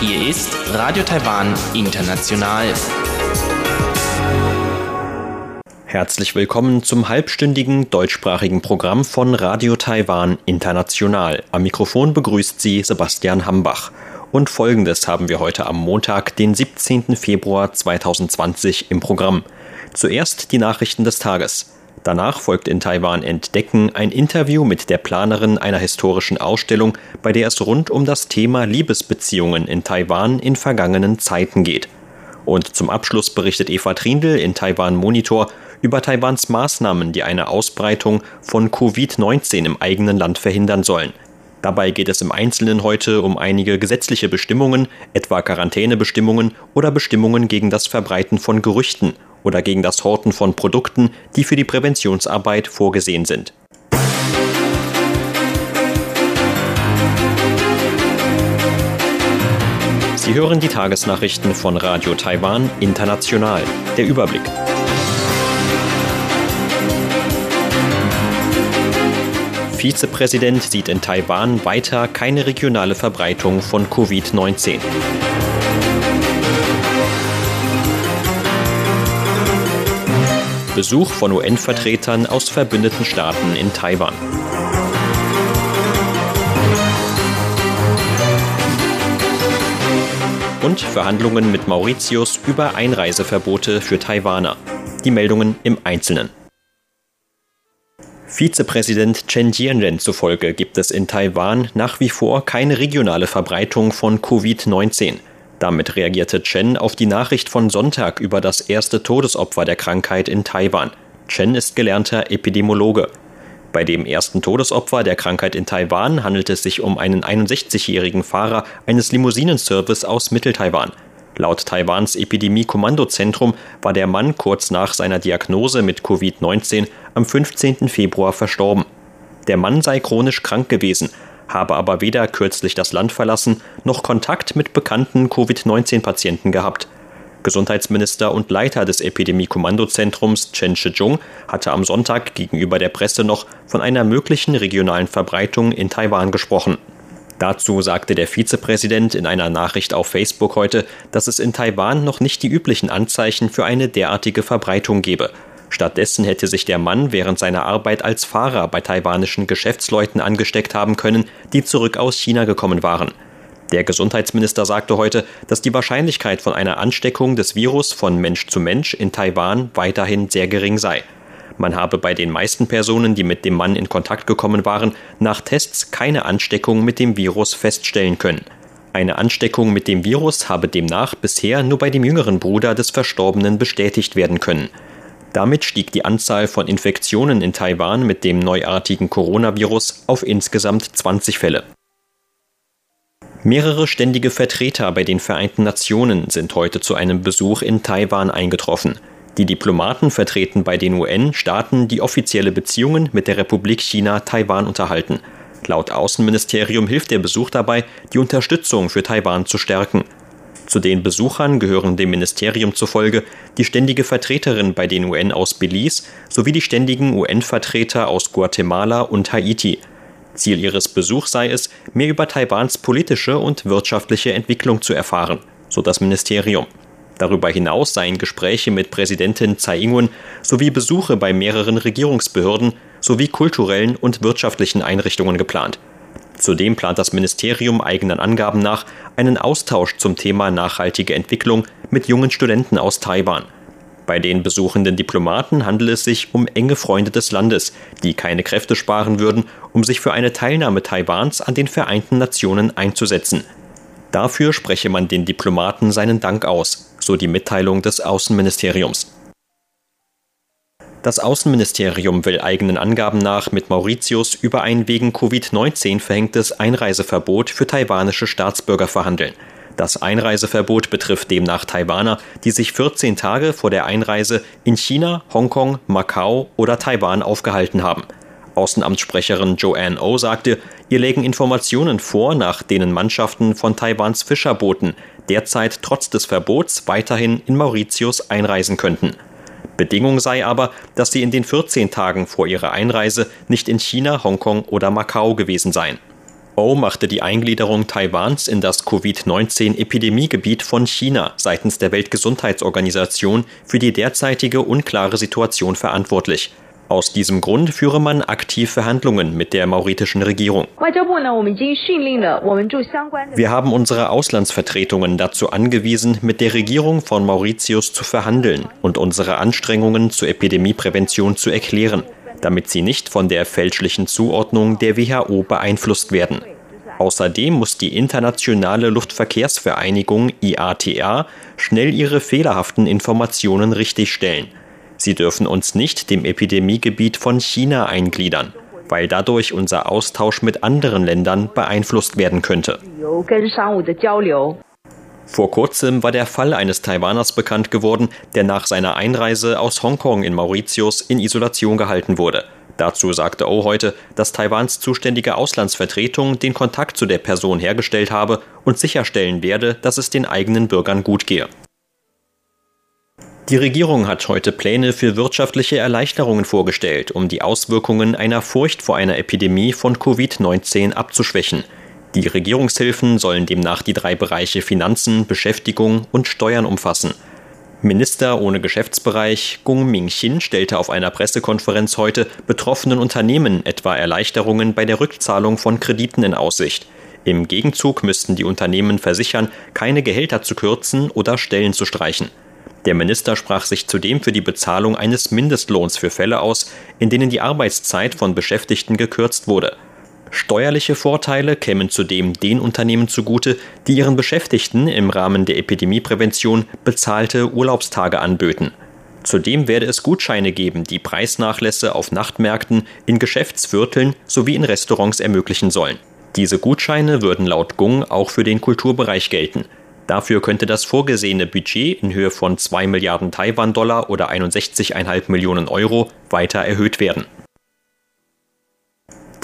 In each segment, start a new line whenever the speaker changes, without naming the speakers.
Hier ist Radio Taiwan International. Herzlich willkommen zum halbstündigen deutschsprachigen Programm von Radio Taiwan International. Am Mikrofon begrüßt Sie Sebastian Hambach. Und folgendes haben wir heute am Montag, den 17. Februar 2020 im Programm. Zuerst die Nachrichten des Tages. Danach folgt in Taiwan Entdecken ein Interview mit der Planerin einer historischen Ausstellung, bei der es rund um das Thema Liebesbeziehungen in Taiwan in vergangenen Zeiten geht. Und zum Abschluss berichtet Eva Trindl in Taiwan Monitor über Taiwans Maßnahmen, die eine Ausbreitung von Covid-19 im eigenen Land verhindern sollen. Dabei geht es im Einzelnen heute um einige gesetzliche Bestimmungen, etwa Quarantänebestimmungen oder Bestimmungen gegen das Verbreiten von Gerüchten oder gegen das Horten von Produkten, die für die Präventionsarbeit vorgesehen sind. Sie hören die Tagesnachrichten von Radio Taiwan International. Der Überblick. Vizepräsident sieht in Taiwan weiter keine regionale Verbreitung von Covid-19. Besuch von UN-Vertretern aus verbündeten Staaten in Taiwan. Und Verhandlungen mit Mauritius über Einreiseverbote für Taiwaner. Die Meldungen im Einzelnen. Vizepräsident Chen Jianren zufolge gibt es in Taiwan nach wie vor keine regionale Verbreitung von Covid-19. Damit reagierte Chen auf die Nachricht von Sonntag über das erste Todesopfer der Krankheit in Taiwan. Chen ist gelernter Epidemiologe. Bei dem ersten Todesopfer der Krankheit in Taiwan handelt es sich um einen 61-jährigen Fahrer eines Limousinenservice aus Mitteltaiwan. Laut Taiwans Epidemie-Kommandozentrum war der Mann kurz nach seiner Diagnose mit Covid-19 am 15. Februar verstorben. Der Mann sei chronisch krank gewesen, habe aber weder kürzlich das Land verlassen noch Kontakt mit bekannten Covid-19-Patienten gehabt. Gesundheitsminister und Leiter des Epidemie-Kommandozentrums Chen Shih-chung hatte am Sonntag gegenüber der Presse noch von einer möglichen regionalen Verbreitung in Taiwan gesprochen. Dazu sagte der Vizepräsident in einer Nachricht auf Facebook heute, dass es in Taiwan noch nicht die üblichen Anzeichen für eine derartige Verbreitung gebe. Stattdessen hätte sich der Mann während seiner Arbeit als Fahrer bei taiwanischen Geschäftsleuten angesteckt haben können, die zurück aus China gekommen waren. Der Gesundheitsminister sagte heute, dass die Wahrscheinlichkeit von einer Ansteckung des Virus von Mensch zu Mensch in Taiwan weiterhin sehr gering sei. Man habe bei den meisten Personen, die mit dem Mann in Kontakt gekommen waren, nach Tests keine Ansteckung mit dem Virus feststellen können. Eine Ansteckung mit dem Virus habe demnach bisher nur bei dem jüngeren Bruder des Verstorbenen bestätigt werden können. Damit stieg die Anzahl von Infektionen in Taiwan mit dem neuartigen Coronavirus auf insgesamt 20 Fälle. Mehrere ständige Vertreter bei den Vereinten Nationen sind heute zu einem Besuch in Taiwan eingetroffen. Die Diplomaten vertreten bei den UN-Staaten, die offizielle Beziehungen mit der Republik China Taiwan unterhalten. Laut Außenministerium hilft der Besuch dabei, die Unterstützung für Taiwan zu stärken. Zu den Besuchern gehören dem Ministerium zufolge die ständige Vertreterin bei den UN aus Belize sowie die ständigen UN-Vertreter aus Guatemala und Haiti. Ziel ihres Besuchs sei es, mehr über Taiwans politische und wirtschaftliche Entwicklung zu erfahren, so das Ministerium. Darüber hinaus seien Gespräche mit Präsidentin Tsai Ing-wen sowie Besuche bei mehreren Regierungsbehörden sowie kulturellen und wirtschaftlichen Einrichtungen geplant. Zudem plant das Ministerium eigenen Angaben nach einen Austausch zum Thema nachhaltige Entwicklung mit jungen Studenten aus Taiwan. Bei den besuchenden Diplomaten handelt es sich um enge Freunde des Landes, die keine Kräfte sparen würden, um sich für eine Teilnahme Taiwans an den Vereinten Nationen einzusetzen. Dafür spreche man den Diplomaten seinen Dank aus, so die Mitteilung des Außenministeriums. Das Außenministerium will eigenen Angaben nach mit Mauritius über ein wegen Covid-19 verhängtes Einreiseverbot für taiwanische Staatsbürger verhandeln. Das Einreiseverbot betrifft demnach Taiwaner, die sich 14 Tage vor der Einreise in China, Hongkong, Macau oder Taiwan aufgehalten haben. Außenamtssprecherin Joanne O oh sagte, ihr lägen Informationen vor, nach denen Mannschaften von Taiwans Fischerbooten derzeit trotz des Verbots weiterhin in Mauritius einreisen könnten. Bedingung sei aber, dass sie in den 14 Tagen vor ihrer Einreise nicht in China, Hongkong oder Macau gewesen seien. O machte die Eingliederung Taiwans in das Covid-19-Epidemiegebiet von China seitens der Weltgesundheitsorganisation für die derzeitige unklare Situation verantwortlich. Aus diesem Grund führe man aktiv Verhandlungen mit der mauritischen Regierung. Wir haben unsere Auslandsvertretungen dazu angewiesen, mit der Regierung von Mauritius zu verhandeln und unsere Anstrengungen zur Epidemieprävention zu erklären, damit sie nicht von der fälschlichen Zuordnung der WHO beeinflusst werden. Außerdem muss die Internationale Luftverkehrsvereinigung IATA schnell ihre fehlerhaften Informationen richtigstellen – Sie dürfen uns nicht dem Epidemiegebiet von China eingliedern, weil dadurch unser Austausch mit anderen Ländern beeinflusst werden könnte. Vor kurzem war der Fall eines Taiwaners bekannt geworden, der nach seiner Einreise aus Hongkong in Mauritius in Isolation gehalten wurde. Dazu sagte O heute, dass Taiwans zuständige Auslandsvertretung den Kontakt zu der Person hergestellt habe und sicherstellen werde, dass es den eigenen Bürgern gut gehe. Die Regierung hat heute Pläne für wirtschaftliche Erleichterungen vorgestellt, um die Auswirkungen einer Furcht vor einer Epidemie von Covid-19 abzuschwächen. Die Regierungshilfen sollen demnach die drei Bereiche Finanzen, Beschäftigung und Steuern umfassen. Minister ohne Geschäftsbereich Gung Mingxin stellte auf einer Pressekonferenz heute betroffenen Unternehmen etwa Erleichterungen bei der Rückzahlung von Krediten in Aussicht. Im Gegenzug müssten die Unternehmen versichern, keine Gehälter zu kürzen oder Stellen zu streichen. Der Minister sprach sich zudem für die Bezahlung eines Mindestlohns für Fälle aus, in denen die Arbeitszeit von Beschäftigten gekürzt wurde. Steuerliche Vorteile kämen zudem den Unternehmen zugute, die ihren Beschäftigten im Rahmen der Epidemieprävention bezahlte Urlaubstage anböten. Zudem werde es Gutscheine geben, die Preisnachlässe auf Nachtmärkten, in Geschäftsvierteln sowie in Restaurants ermöglichen sollen. Diese Gutscheine würden laut Gung auch für den Kulturbereich gelten. Dafür könnte das vorgesehene Budget in Höhe von 2 Milliarden Taiwan-Dollar oder 61,5 Millionen Euro weiter erhöht werden.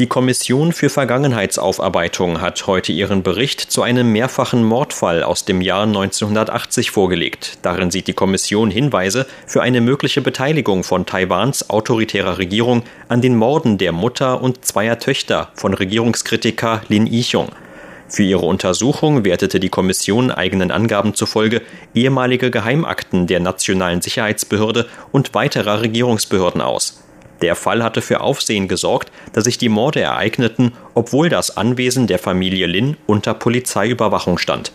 Die Kommission für Vergangenheitsaufarbeitung hat heute ihren Bericht zu einem mehrfachen Mordfall aus dem Jahr 1980 vorgelegt. Darin sieht die Kommission Hinweise für eine mögliche Beteiligung von Taiwans autoritärer Regierung an den Morden der Mutter und zweier Töchter von Regierungskritiker Lin Yichong. Für ihre Untersuchung wertete die Kommission eigenen Angaben zufolge ehemalige Geheimakten der Nationalen Sicherheitsbehörde und weiterer Regierungsbehörden aus. Der Fall hatte für Aufsehen gesorgt, da sich die Morde ereigneten, obwohl das Anwesen der Familie Lin unter Polizeiüberwachung stand.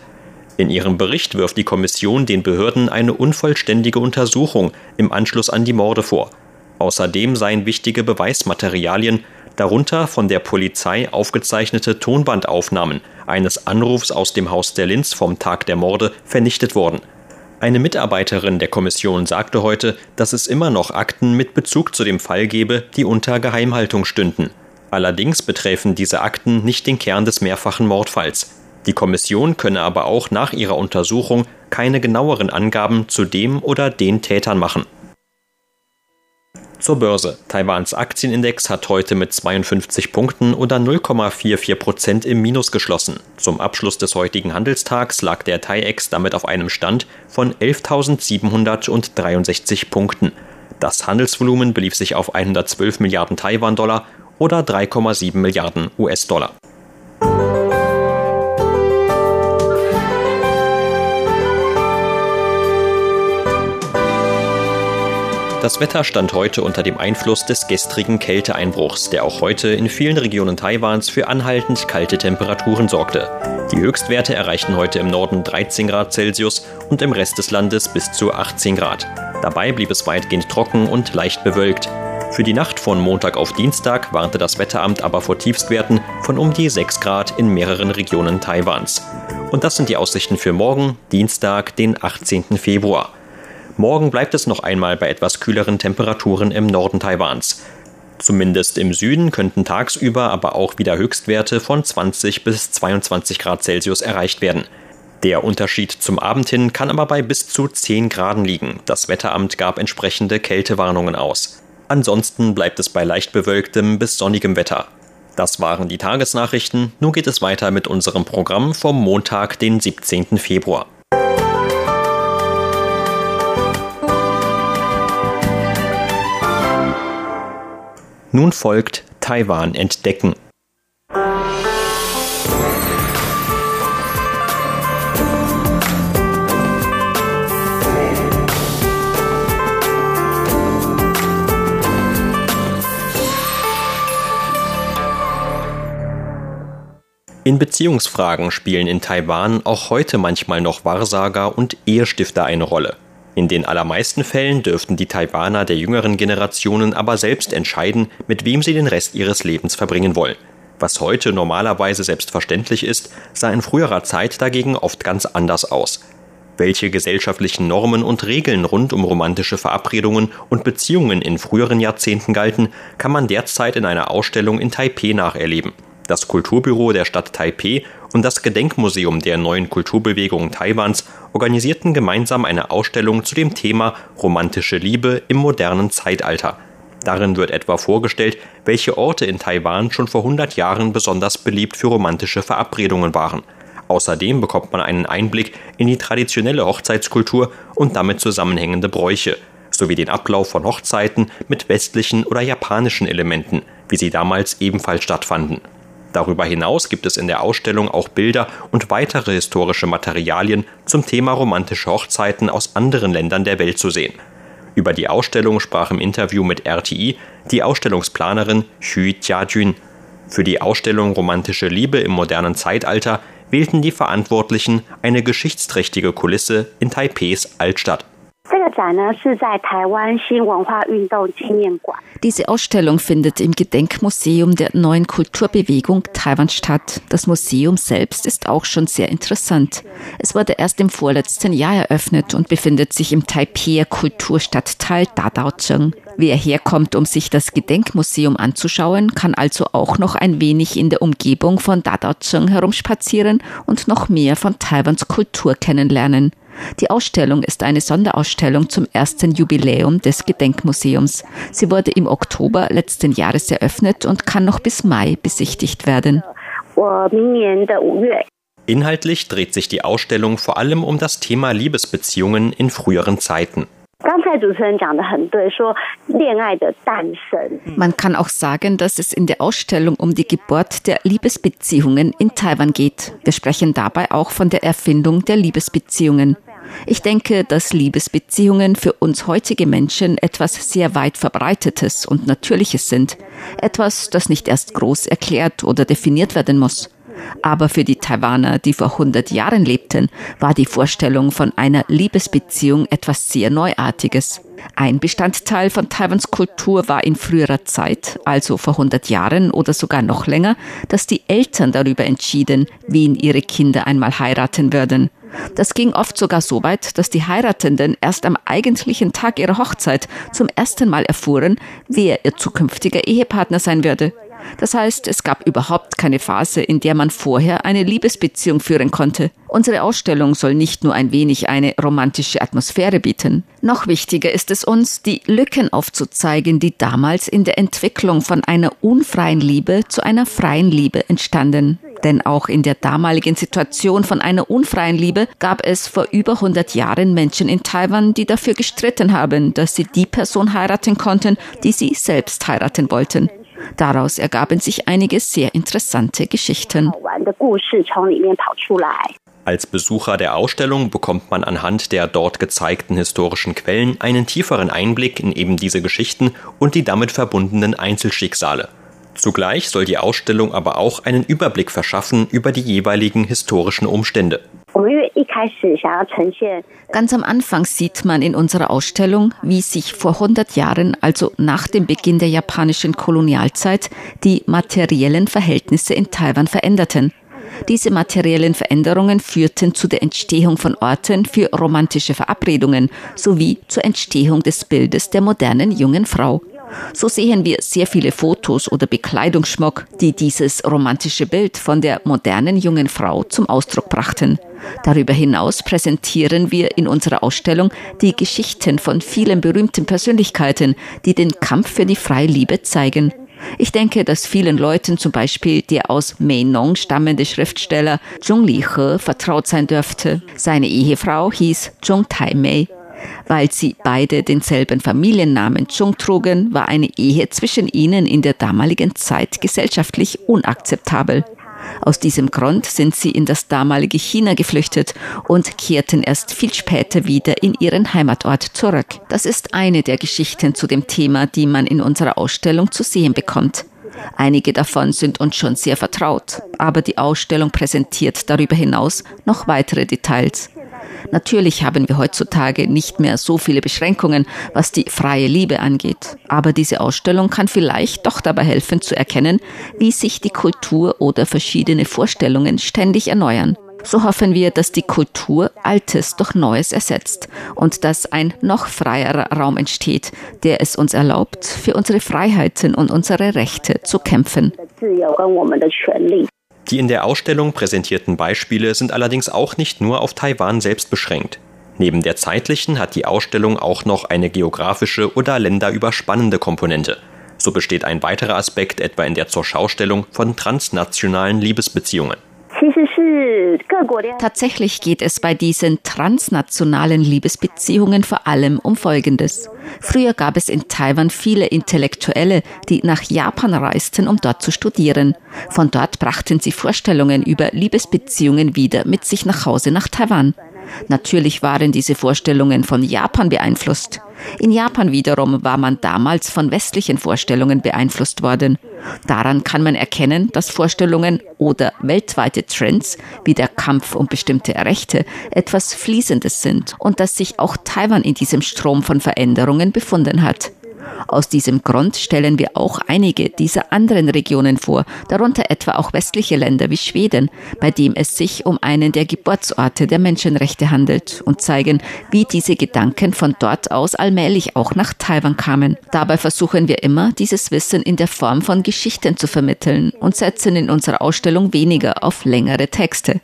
In ihrem Bericht wirft die Kommission den Behörden eine unvollständige Untersuchung im Anschluss an die Morde vor. Außerdem seien wichtige Beweismaterialien darunter von der Polizei aufgezeichnete Tonbandaufnahmen eines Anrufs aus dem Haus der Linz vom Tag der Morde vernichtet worden. Eine Mitarbeiterin der Kommission sagte heute, dass es immer noch Akten mit Bezug zu dem Fall gebe, die unter Geheimhaltung stünden. Allerdings betreffen diese Akten nicht den Kern des mehrfachen Mordfalls. Die Kommission könne aber auch nach ihrer Untersuchung keine genaueren Angaben zu dem oder den Tätern machen. Zur Börse. Taiwans Aktienindex hat heute mit 52 Punkten oder 0,44 Prozent im Minus geschlossen. Zum Abschluss des heutigen Handelstags lag der TAIEX damit auf einem Stand von 11.763 Punkten. Das Handelsvolumen belief sich auf 112 Milliarden Taiwan-Dollar oder 3,7 Milliarden US-Dollar. Das Wetter stand heute unter dem Einfluss des gestrigen Kälteeinbruchs, der auch heute in vielen Regionen Taiwans für anhaltend kalte Temperaturen sorgte. Die Höchstwerte erreichten heute im Norden 13 Grad Celsius und im Rest des Landes bis zu 18 Grad. Dabei blieb es weitgehend trocken und leicht bewölkt. Für die Nacht von Montag auf Dienstag warnte das Wetteramt aber vor Tiefstwerten von um die 6 Grad in mehreren Regionen Taiwans. Und das sind die Aussichten für morgen, Dienstag, den 18. Februar. Morgen bleibt es noch einmal bei etwas kühleren Temperaturen im Norden Taiwans. Zumindest im Süden könnten tagsüber aber auch wieder Höchstwerte von 20 bis 22 Grad Celsius erreicht werden. Der Unterschied zum Abend hin kann aber bei bis zu 10 Graden liegen. Das Wetteramt gab entsprechende Kältewarnungen aus. Ansonsten bleibt es bei leicht bewölktem bis sonnigem Wetter. Das waren die Tagesnachrichten. Nun geht es weiter mit unserem Programm vom Montag, den 17. Februar. Nun folgt Taiwan entdecken. In Beziehungsfragen spielen in Taiwan auch heute manchmal noch Wahrsager und Ehestifter eine Rolle. In den allermeisten Fällen dürften die Taiwaner der jüngeren Generationen aber selbst entscheiden, mit wem sie den Rest ihres Lebens verbringen wollen. Was heute normalerweise selbstverständlich ist, sah in früherer Zeit dagegen oft ganz anders aus. Welche gesellschaftlichen Normen und Regeln rund um romantische Verabredungen und Beziehungen in früheren Jahrzehnten galten, kann man derzeit in einer Ausstellung in Taipeh nacherleben. Das Kulturbüro der Stadt Taipeh und das Gedenkmuseum der neuen Kulturbewegung Taiwans organisierten gemeinsam eine Ausstellung zu dem Thema romantische Liebe im modernen Zeitalter. Darin wird etwa vorgestellt, welche Orte in Taiwan schon vor 100 Jahren besonders beliebt für romantische Verabredungen waren. Außerdem bekommt man einen Einblick in die traditionelle Hochzeitskultur und damit zusammenhängende Bräuche, sowie den Ablauf von Hochzeiten mit westlichen oder japanischen Elementen, wie sie damals ebenfalls stattfanden. Darüber hinaus gibt es in der Ausstellung auch Bilder und weitere historische Materialien zum Thema romantische Hochzeiten aus anderen Ländern der Welt zu sehen. Über die Ausstellung sprach im Interview mit RTI die Ausstellungsplanerin Xu Jiajun. Für die Ausstellung Romantische Liebe im modernen Zeitalter wählten die Verantwortlichen eine geschichtsträchtige Kulisse in Taipehs Altstadt.
Diese Ausstellung findet im Gedenkmuseum der neuen Kulturbewegung Taiwan statt. Das Museum selbst ist auch schon sehr interessant. Es wurde erst im vorletzten Jahr eröffnet und befindet sich im Taipei Kulturstadtteil Dadaozheng. Wer herkommt, um sich das Gedenkmuseum anzuschauen, kann also auch noch ein wenig in der Umgebung von Dadaozheng herumspazieren und noch mehr von Taiwans Kultur kennenlernen. Die Ausstellung ist eine Sonderausstellung zum ersten Jubiläum des Gedenkmuseums. Sie wurde im Oktober letzten Jahres eröffnet und kann noch bis Mai besichtigt werden.
Inhaltlich dreht sich die Ausstellung vor allem um das Thema Liebesbeziehungen in früheren Zeiten.
Man kann auch sagen, dass es in der Ausstellung um die Geburt der Liebesbeziehungen in Taiwan geht. Wir sprechen dabei auch von der Erfindung der Liebesbeziehungen. Ich denke, dass Liebesbeziehungen für uns heutige Menschen etwas sehr weit verbreitetes und natürliches sind. Etwas, das nicht erst groß erklärt oder definiert werden muss. Aber für die Taiwaner, die vor 100 Jahren lebten, war die Vorstellung von einer Liebesbeziehung etwas sehr Neuartiges. Ein Bestandteil von Taiwans Kultur war in früherer Zeit, also vor 100 Jahren oder sogar noch länger, dass die Eltern darüber entschieden, wen ihre Kinder einmal heiraten würden. Das ging oft sogar so weit, dass die Heiratenden erst am eigentlichen Tag ihrer Hochzeit zum ersten Mal erfuhren, wer ihr zukünftiger Ehepartner sein würde. Das heißt, es gab überhaupt keine Phase, in der man vorher eine Liebesbeziehung führen konnte. Unsere Ausstellung soll nicht nur ein wenig eine romantische Atmosphäre bieten. Noch wichtiger ist es uns, die Lücken aufzuzeigen, die damals in der Entwicklung von einer unfreien Liebe zu einer freien Liebe entstanden. Denn auch in der damaligen Situation von einer unfreien Liebe gab es vor über 100 Jahren Menschen in Taiwan, die dafür gestritten haben, dass sie die Person heiraten konnten, die sie selbst heiraten wollten. Daraus ergaben sich einige sehr interessante Geschichten.
Als Besucher der Ausstellung bekommt man anhand der dort gezeigten historischen Quellen einen tieferen Einblick in eben diese Geschichten und die damit verbundenen Einzelschicksale. Zugleich soll die Ausstellung aber auch einen Überblick verschaffen über die jeweiligen historischen Umstände.
Ganz am Anfang sieht man in unserer Ausstellung, wie sich vor 100 Jahren, also nach dem Beginn der japanischen Kolonialzeit, die materiellen Verhältnisse in Taiwan veränderten. Diese materiellen Veränderungen führten zu der Entstehung von Orten für romantische Verabredungen sowie zur Entstehung des Bildes der modernen jungen Frau. So sehen wir sehr viele Fotos oder Bekleidungsschmuck, die dieses romantische Bild von der modernen jungen Frau zum Ausdruck brachten. Darüber hinaus präsentieren wir in unserer Ausstellung die Geschichten von vielen berühmten Persönlichkeiten, die den Kampf für die freie Liebe zeigen. Ich denke, dass vielen Leuten zum Beispiel der aus Meinong stammende Schriftsteller Zhong Lihe vertraut sein dürfte. Seine Ehefrau hieß Zhong Taimei. Weil sie beide denselben Familiennamen Chung trugen, war eine Ehe zwischen ihnen in der damaligen Zeit gesellschaftlich unakzeptabel. Aus diesem Grund sind sie in das damalige China geflüchtet und kehrten erst viel später wieder in ihren Heimatort zurück. Das ist eine der Geschichten zu dem Thema, die man in unserer Ausstellung zu sehen bekommt. Einige davon sind uns schon sehr vertraut, aber die Ausstellung präsentiert darüber hinaus noch weitere Details. Natürlich haben wir heutzutage nicht mehr so viele Beschränkungen, was die freie Liebe angeht. Aber diese Ausstellung kann vielleicht doch dabei helfen zu erkennen, wie sich die Kultur oder verschiedene Vorstellungen ständig erneuern. So hoffen wir, dass die Kultur Altes durch Neues ersetzt und dass ein noch freierer Raum entsteht, der es uns erlaubt, für unsere Freiheiten und unsere Rechte zu kämpfen.
Die in der Ausstellung präsentierten Beispiele sind allerdings auch nicht nur auf Taiwan selbst beschränkt. Neben der zeitlichen hat die Ausstellung auch noch eine geografische oder länderüberspannende Komponente. So besteht ein weiterer Aspekt etwa in der Zurschaustellung von transnationalen Liebesbeziehungen.
Tatsächlich geht es bei diesen transnationalen Liebesbeziehungen vor allem um Folgendes. Früher gab es in Taiwan viele Intellektuelle, die nach Japan reisten, um dort zu studieren. Von dort brachten sie Vorstellungen über Liebesbeziehungen wieder mit sich nach Hause nach Taiwan. Natürlich waren diese Vorstellungen von Japan beeinflusst. In Japan wiederum war man damals von westlichen Vorstellungen beeinflusst worden. Daran kann man erkennen, dass Vorstellungen oder weltweite Trends wie der Kampf um bestimmte Rechte etwas Fließendes sind und dass sich auch Taiwan in diesem Strom von Veränderungen befunden hat. Aus diesem Grund stellen wir auch einige dieser anderen Regionen vor, darunter etwa auch westliche Länder wie Schweden, bei dem es sich um einen der Geburtsorte der Menschenrechte handelt und zeigen, wie diese Gedanken von dort aus allmählich auch nach Taiwan kamen. Dabei versuchen wir immer, dieses Wissen in der Form von Geschichten zu vermitteln und setzen in unserer Ausstellung weniger auf längere Texte.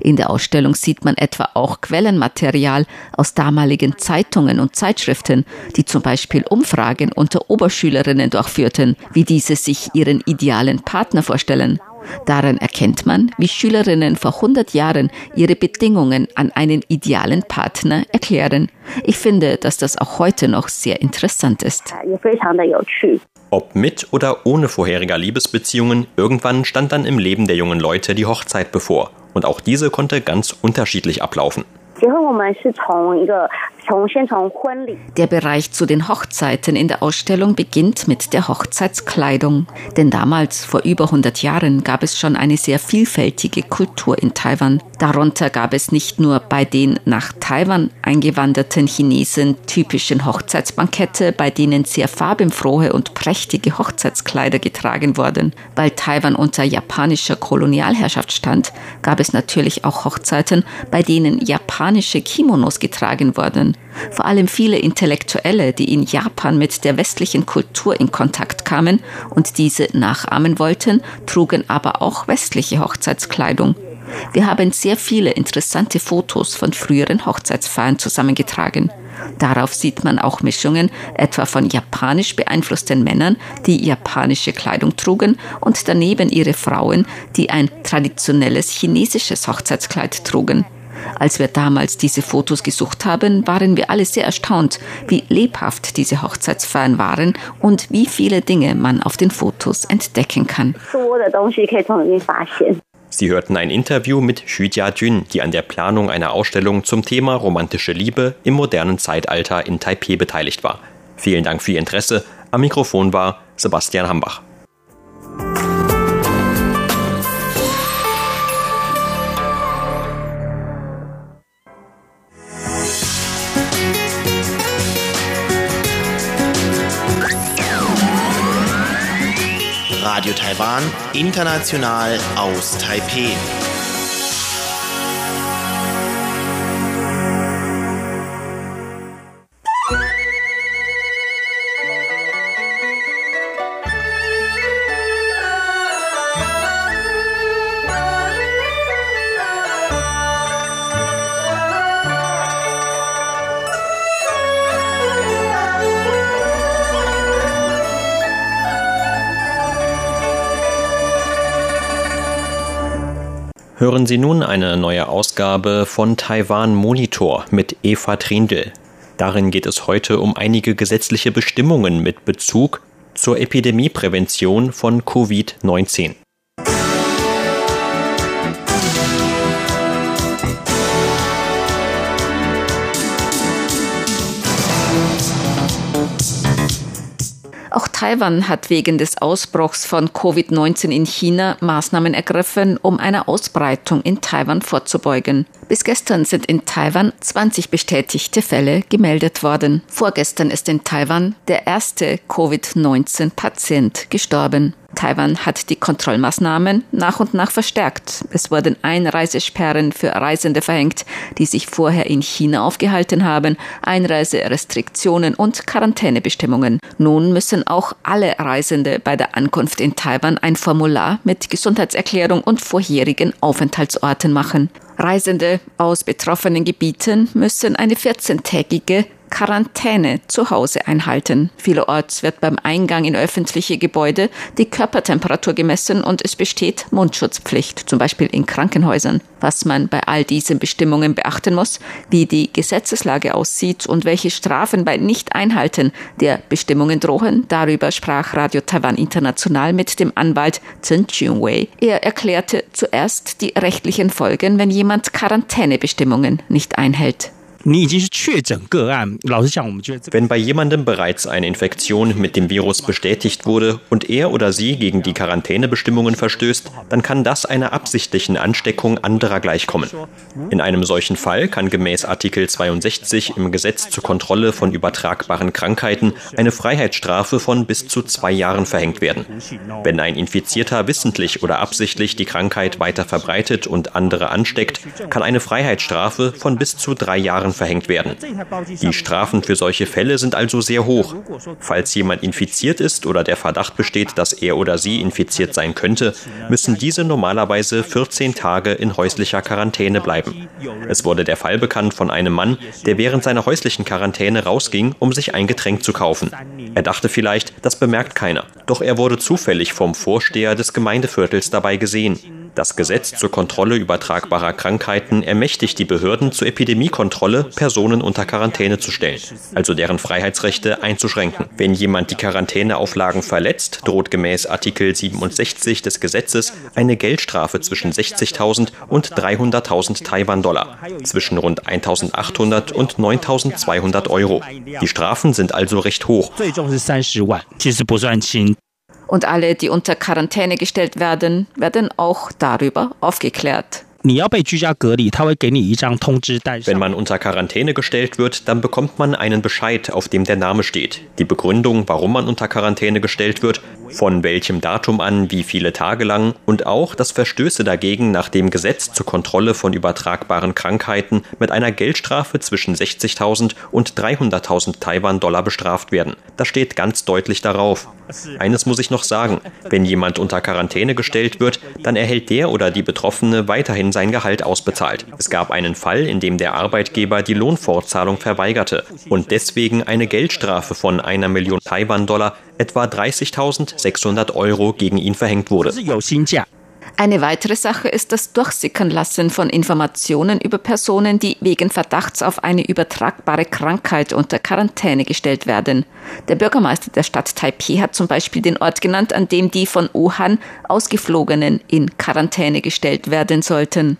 In der Ausstellung sieht man etwa auch Quellenmaterial aus damaligen Zeitungen und Zeitschriften, die zum Beispiel Umfragen unter Oberschülerinnen durchführten, wie diese sich ihren idealen Partner vorstellen. Daran erkennt man, wie Schülerinnen vor 100 Jahren ihre Bedingungen an einen idealen Partner erklären. Ich finde, dass das auch heute noch sehr interessant ist.
Ob mit oder ohne vorheriger Liebesbeziehungen, irgendwann stand dann im Leben der jungen Leute die Hochzeit bevor und auch diese konnte ganz unterschiedlich ablaufen.
Der Bereich zu den Hochzeiten in der Ausstellung beginnt mit der Hochzeitskleidung. Denn damals, vor über 100 Jahren, gab es schon eine sehr vielfältige Kultur in Taiwan. Darunter gab es nicht nur bei den nach Taiwan eingewanderten Chinesen typischen Hochzeitsbankette, bei denen sehr farbenfrohe und prächtige Hochzeitskleider getragen wurden. Weil Taiwan unter japanischer Kolonialherrschaft stand, gab es natürlich auch Hochzeiten, bei denen japanische Kimonos getragen wurden. Vor allem viele Intellektuelle, die in Japan mit der westlichen Kultur in Kontakt kamen und diese nachahmen wollten, trugen aber auch westliche Hochzeitskleidung. Wir haben sehr viele interessante Fotos von früheren Hochzeitsfeiern zusammengetragen. Darauf sieht man auch Mischungen etwa von japanisch beeinflussten Männern, die japanische Kleidung trugen, und daneben ihre Frauen, die ein traditionelles chinesisches Hochzeitskleid trugen. Als wir damals diese Fotos gesucht haben, waren wir alle sehr erstaunt, wie lebhaft diese Hochzeitsfeiern waren und wie viele Dinge man auf den Fotos entdecken kann.
Sie hörten ein Interview mit Xu Jiajun, die an der Planung einer Ausstellung zum Thema romantische Liebe im modernen Zeitalter in Taipeh beteiligt war. Vielen Dank für Ihr Interesse. Am Mikrofon war Sebastian Hambach.
Taiwan, international aus Taipeh.
Hören Sie nun eine neue Ausgabe von Taiwan Monitor mit Eva Trindl. Darin geht es heute um einige gesetzliche Bestimmungen mit Bezug zur Epidemieprävention von Covid-19.
Auch Taiwan hat wegen des Ausbruchs von Covid-19 in China Maßnahmen ergriffen, um einer Ausbreitung in Taiwan vorzubeugen. Bis gestern sind in Taiwan 20 bestätigte Fälle gemeldet worden. Vorgestern ist in Taiwan der erste Covid-19-Patient gestorben. Taiwan hat die Kontrollmaßnahmen nach und nach verstärkt. Es wurden Einreisesperren für Reisende verhängt, die sich vorher in China aufgehalten haben, Einreiserestriktionen und Quarantänebestimmungen. Nun müssen auch alle Reisende bei der Ankunft in Taiwan ein Formular mit Gesundheitserklärung und vorherigen Aufenthaltsorten machen. Reisende aus betroffenen Gebieten müssen eine 14-tägige Quarantäne zu Hause einhalten. Vielerorts wird beim Eingang in öffentliche Gebäude die Körpertemperatur gemessen und es besteht Mundschutzpflicht, zum Beispiel in Krankenhäusern. Was man bei all diesen Bestimmungen beachten muss, wie die Gesetzeslage aussieht und welche Strafen bei Nicht-Einhalten der Bestimmungen drohen, darüber sprach Radio Taiwan International mit dem Anwalt Chen Junwei. Er erklärte zuerst die rechtlichen Folgen, wenn jemand Quarantänebestimmungen nicht einhält.
Wenn bei jemandem bereits eine Infektion mit dem Virus bestätigt wurde und er oder sie gegen die Quarantänebestimmungen verstößt, dann kann das einer absichtlichen Ansteckung anderer gleichkommen. In einem solchen Fall kann gemäß Artikel 62 im Gesetz zur Kontrolle von übertragbaren Krankheiten eine Freiheitsstrafe von bis zu zwei Jahren verhängt werden. Wenn ein Infizierter wissentlich oder absichtlich die Krankheit weiter verbreitet und andere ansteckt, kann eine Freiheitsstrafe von bis zu drei Jahren verhängt werden. Die Strafen für solche Fälle sind also sehr hoch. Falls jemand infiziert ist oder der Verdacht besteht, dass er oder sie infiziert sein könnte, müssen diese normalerweise 14 Tage in häuslicher Quarantäne bleiben. Es wurde der Fall bekannt von einem Mann, der während seiner häuslichen Quarantäne rausging, um sich ein Getränk zu kaufen. Er dachte vielleicht, das bemerkt keiner. Doch er wurde zufällig vom Vorsteher des Gemeindeviertels dabei gesehen. Das Gesetz zur Kontrolle übertragbarer Krankheiten ermächtigt die Behörden zur Epidemiekontrolle, Personen unter Quarantäne zu stellen, also deren Freiheitsrechte einzuschränken. Wenn jemand die Quarantäneauflagen verletzt, droht gemäß Artikel 67 des Gesetzes eine Geldstrafe zwischen 60.000 und 300.000 Taiwan-Dollar, zwischen rund 1.800 und 9.200 Euro. Die Strafen sind also recht hoch.
Und alle, die unter Quarantäne gestellt werden, werden auch darüber aufgeklärt.
Wenn man unter Quarantäne gestellt wird, dann bekommt man einen Bescheid, auf dem der Name steht, die Begründung, warum man unter Quarantäne gestellt wird, von welchem Datum an, wie viele Tage lang und auch, dass Verstöße dagegen nach dem Gesetz zur Kontrolle von übertragbaren Krankheiten mit einer Geldstrafe zwischen 60.000 und 300.000 Taiwan-Dollar bestraft werden. Das steht ganz deutlich darauf. Eines muss ich noch sagen, wenn jemand unter Quarantäne gestellt wird, dann erhält der oder die Betroffene weiterhin sein Gehalt ausbezahlt. Es gab einen Fall, in dem der Arbeitgeber die Lohnfortzahlung verweigerte und deswegen eine Geldstrafe von einer Million Taiwan-Dollar, etwa 30.600 Euro, gegen ihn verhängt wurde.
Eine weitere Sache ist das Durchsickernlassen von Informationen über Personen, die wegen Verdachts auf eine übertragbare Krankheit unter Quarantäne gestellt werden. Der Bürgermeister der Stadt Taipei hat zum Beispiel den Ort genannt, an dem die von Wuhan ausgeflogenen in Quarantäne gestellt werden sollten.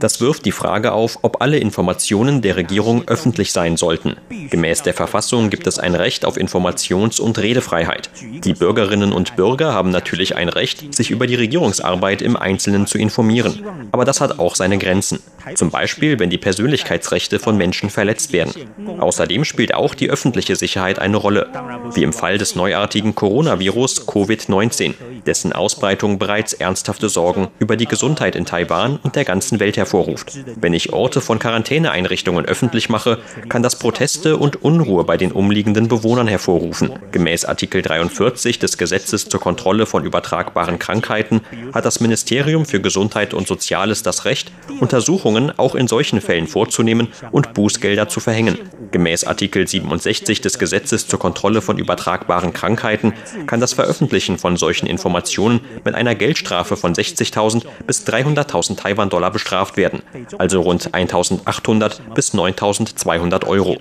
Das wirft die Frage auf, ob alle Informationen der Regierung öffentlich sein sollten. Gemäß der Verfassung gibt es ein Recht auf Informations- und Redefreiheit. Die Bürgerinnen und Bürger haben natürlich ein Recht, sich über die Regierungsarbeit im Einzelnen zu informieren. Aber das hat auch seine Grenzen. Zum Beispiel, wenn die Persönlichkeitsrechte von Menschen verletzt werden. Außerdem spielt auch die öffentliche Sicherheit eine Rolle, wie im Fall des neuartigen Coronavirus Covid-19, dessen Ausbreitung bereits ernsthafte Sorgen über die Gesundheit in Taiwan und der ganzen Welt hervorruft. Wenn ich Orte von Quarantäneeinrichtungen öffentlich mache, kann das Proteste und Unruhe bei den umliegenden Bewohnern hervorrufen. Gemäß Artikel 43 des Gesetzes zur Kontrolle von übertragbaren Krankheiten hat das Ministerium für Gesundheit und Soziales das Recht, Untersuchungen auch in solchen Fällen vorzunehmen und Bußgelder zu verhängen. Gemäß Artikel 67 des Gesetzes zur Kontrolle von übertragbaren Krankheiten kann das Veröffentlichen von solchen Informationen mit einer Geldstrafe von 60.000 bis 300.000 Taiwan-Dollar bestraft werden, also rund 1.800 bis 9.200 Euro.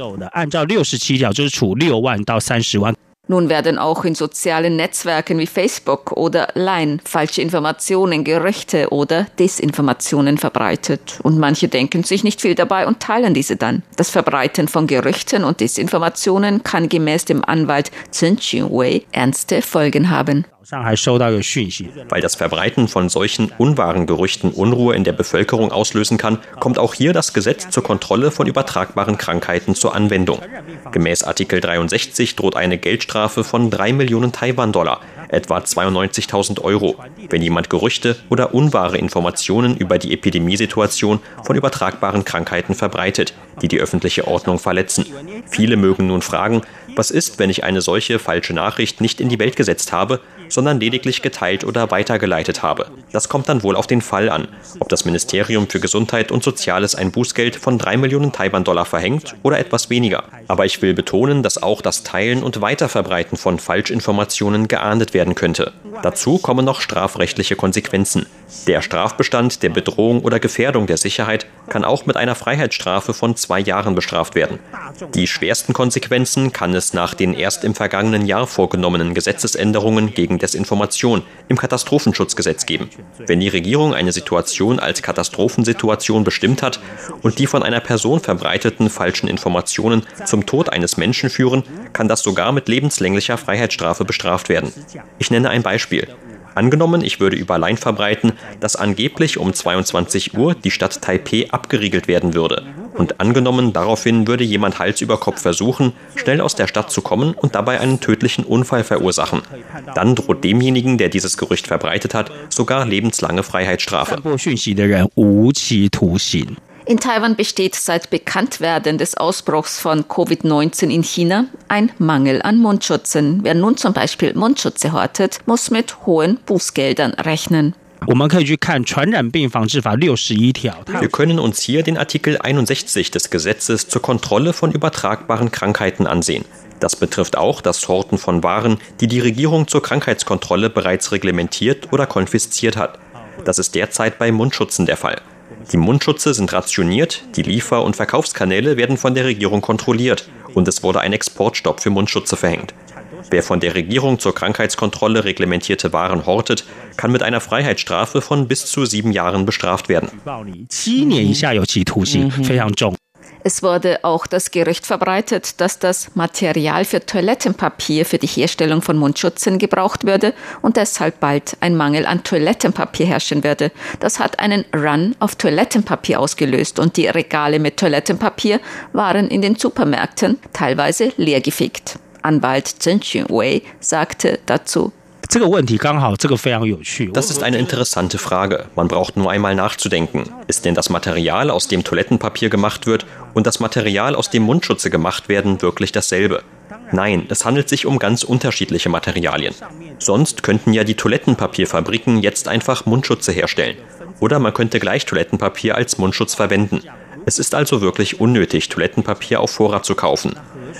Nun werden auch in sozialen Netzwerken wie Facebook oder Line falsche Informationen, Gerüchte oder Desinformationen verbreitet. Und manche denken sich nicht viel dabei und teilen diese dann. Das Verbreiten von Gerüchten und Desinformationen kann gemäß dem Anwalt Chen Qinwei ernste Folgen haben.
Weil das Verbreiten von solchen unwahren Gerüchten Unruhe in der Bevölkerung auslösen kann, kommt auch hier das Gesetz zur Kontrolle von übertragbaren Krankheiten zur Anwendung. Gemäß Artikel 63 droht eine Geldstrafe von 3 Millionen Taiwan-Dollar, etwa 92.000 Euro, wenn jemand Gerüchte oder unwahre Informationen über die Epidemiesituation von übertragbaren Krankheiten verbreitet, die die öffentliche Ordnung verletzen. Viele mögen nun fragen, was ist, wenn ich eine solche falsche Nachricht nicht in die Welt gesetzt habe, sondern lediglich geteilt oder weitergeleitet habe? Das kommt dann wohl auf den Fall an, ob das Ministerium für Gesundheit und Soziales ein Bußgeld von 3 Millionen Taiwan-Dollar verhängt oder etwas weniger. Aber ich will betonen, dass auch das Teilen und Weiterverbreiten von Falschinformationen geahndet werden könnte. Dazu kommen noch strafrechtliche Konsequenzen. Der Strafbestand der Bedrohung oder Gefährdung der Sicherheit kann auch mit einer Freiheitsstrafe von zwei Jahren bestraft werden. Die schwersten Konsequenzen kann es nach den erst im vergangenen Jahr vorgenommenen Gesetzesänderungen gegen Desinformation im Katastrophenschutzgesetz geben. Wenn die Regierung eine Situation als Katastrophensituation bestimmt hat und die von einer Person verbreiteten falschen Informationen zum Tod eines Menschen führen, kann das sogar mit lebenslänglicher Freiheitsstrafe bestraft werden. Ich nenne ein Beispiel. Angenommen, ich würde über Line verbreiten, dass angeblich um 22 Uhr die Stadt Taipeh abgeriegelt werden würde. Und angenommen, daraufhin würde jemand Hals über Kopf versuchen, schnell aus der Stadt zu kommen und dabei einen tödlichen Unfall verursachen. Dann droht demjenigen, der dieses Gerücht verbreitet hat, sogar lebenslange Freiheitsstrafe.
In Taiwan besteht seit Bekanntwerden des Ausbruchs von Covid-19 in China ein Mangel an Mundschützen. Wer nun zum Beispiel Mundschütze hortet, muss mit hohen Bußgeldern rechnen.
Wir können uns hier den Artikel 61 des Gesetzes zur Kontrolle von übertragbaren Krankheiten ansehen. Das betrifft auch das Horten von Waren, die die Regierung zur Krankheitskontrolle bereits reglementiert oder konfisziert hat. Das ist derzeit bei Mundschützen der Fall. Die Mundschutze sind rationiert, die Liefer- und Verkaufskanäle werden von der Regierung kontrolliert und es wurde ein Exportstopp für Mundschutze verhängt. Wer von der Regierung zur Krankheitskontrolle reglementierte Waren hortet, kann mit einer Freiheitsstrafe von bis zu sieben Jahren bestraft werden.
Es wurde auch das Gerücht verbreitet, dass das Material für Toilettenpapier für die Herstellung von Mundschutzen gebraucht würde und deshalb bald ein Mangel an Toilettenpapier herrschen würde. Das hat einen Run auf Toilettenpapier ausgelöst und die Regale mit Toilettenpapier waren in den Supermärkten teilweise leergefegt. Anwalt Chen Wei sagte dazu,
das ist eine interessante Frage. Man braucht nur einmal nachzudenken. Ist denn das Material, aus dem Toilettenpapier gemacht wird, und das Material, aus dem Mundschutze gemacht werden, wirklich dasselbe? Nein, es handelt sich um ganz unterschiedliche Materialien. Sonst könnten ja die Toilettenpapierfabriken jetzt einfach Mundschutze herstellen. Oder man könnte gleich Toilettenpapier als Mundschutz verwenden. Es ist also wirklich unnötig, Toilettenpapier auf Vorrat zu kaufen.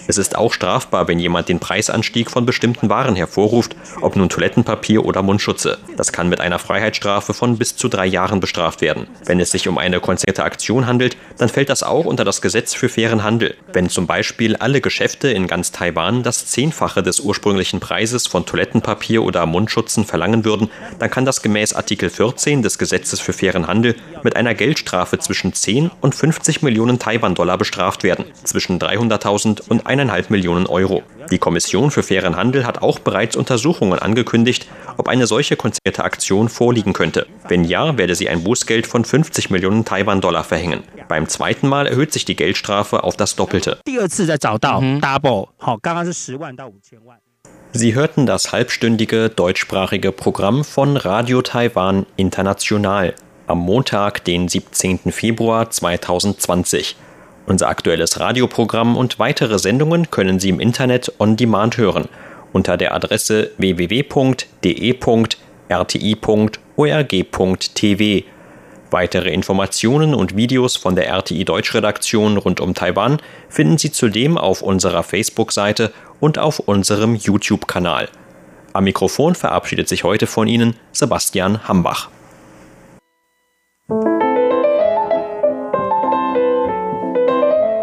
Es ist auch strafbar, wenn jemand den Preisanstieg von bestimmten Waren hervorruft, ob nun Toilettenpapier oder Mundschutze. Das kann mit einer Freiheitsstrafe von bis zu drei Jahren bestraft werden. Wenn es sich um eine konzerte Aktion handelt, dann fällt das auch unter das Gesetz für fairen Handel. Wenn zum Beispiel alle Geschäfte in ganz Taiwan das Zehnfache des ursprünglichen Preises von Toilettenpapier oder Mundschutzen verlangen würden, dann kann das gemäß Artikel 14 des Gesetzes für fairen Handel mit einer Geldstrafe zwischen 10 und 15 50 Millionen Taiwan-Dollar bestraft werden, zwischen 300.000 und 1,5 Millionen Euro. Die Kommission für fairen Handel hat auch bereits Untersuchungen angekündigt, ob eine solche konzertierte Aktion vorliegen könnte. Wenn ja, werde sie ein Bußgeld von 50 Millionen Taiwan-Dollar verhängen. Beim zweiten Mal erhöht sich die Geldstrafe auf das Doppelte. Sie hörten das halbstündige deutschsprachige Programm von Radio Taiwan International am Montag, den 17. Februar 2020. Unser aktuelles Radioprogramm und weitere Sendungen können Sie im Internet on demand hören unter der Adresse www.de.rti.org.tv. Weitere Informationen und Videos von der RTI Deutschredaktion rund um Taiwan finden Sie zudem auf unserer Facebook-Seite und auf unserem YouTube-Kanal. Am Mikrofon verabschiedet sich heute von Ihnen Sebastian Hambach. Thank you.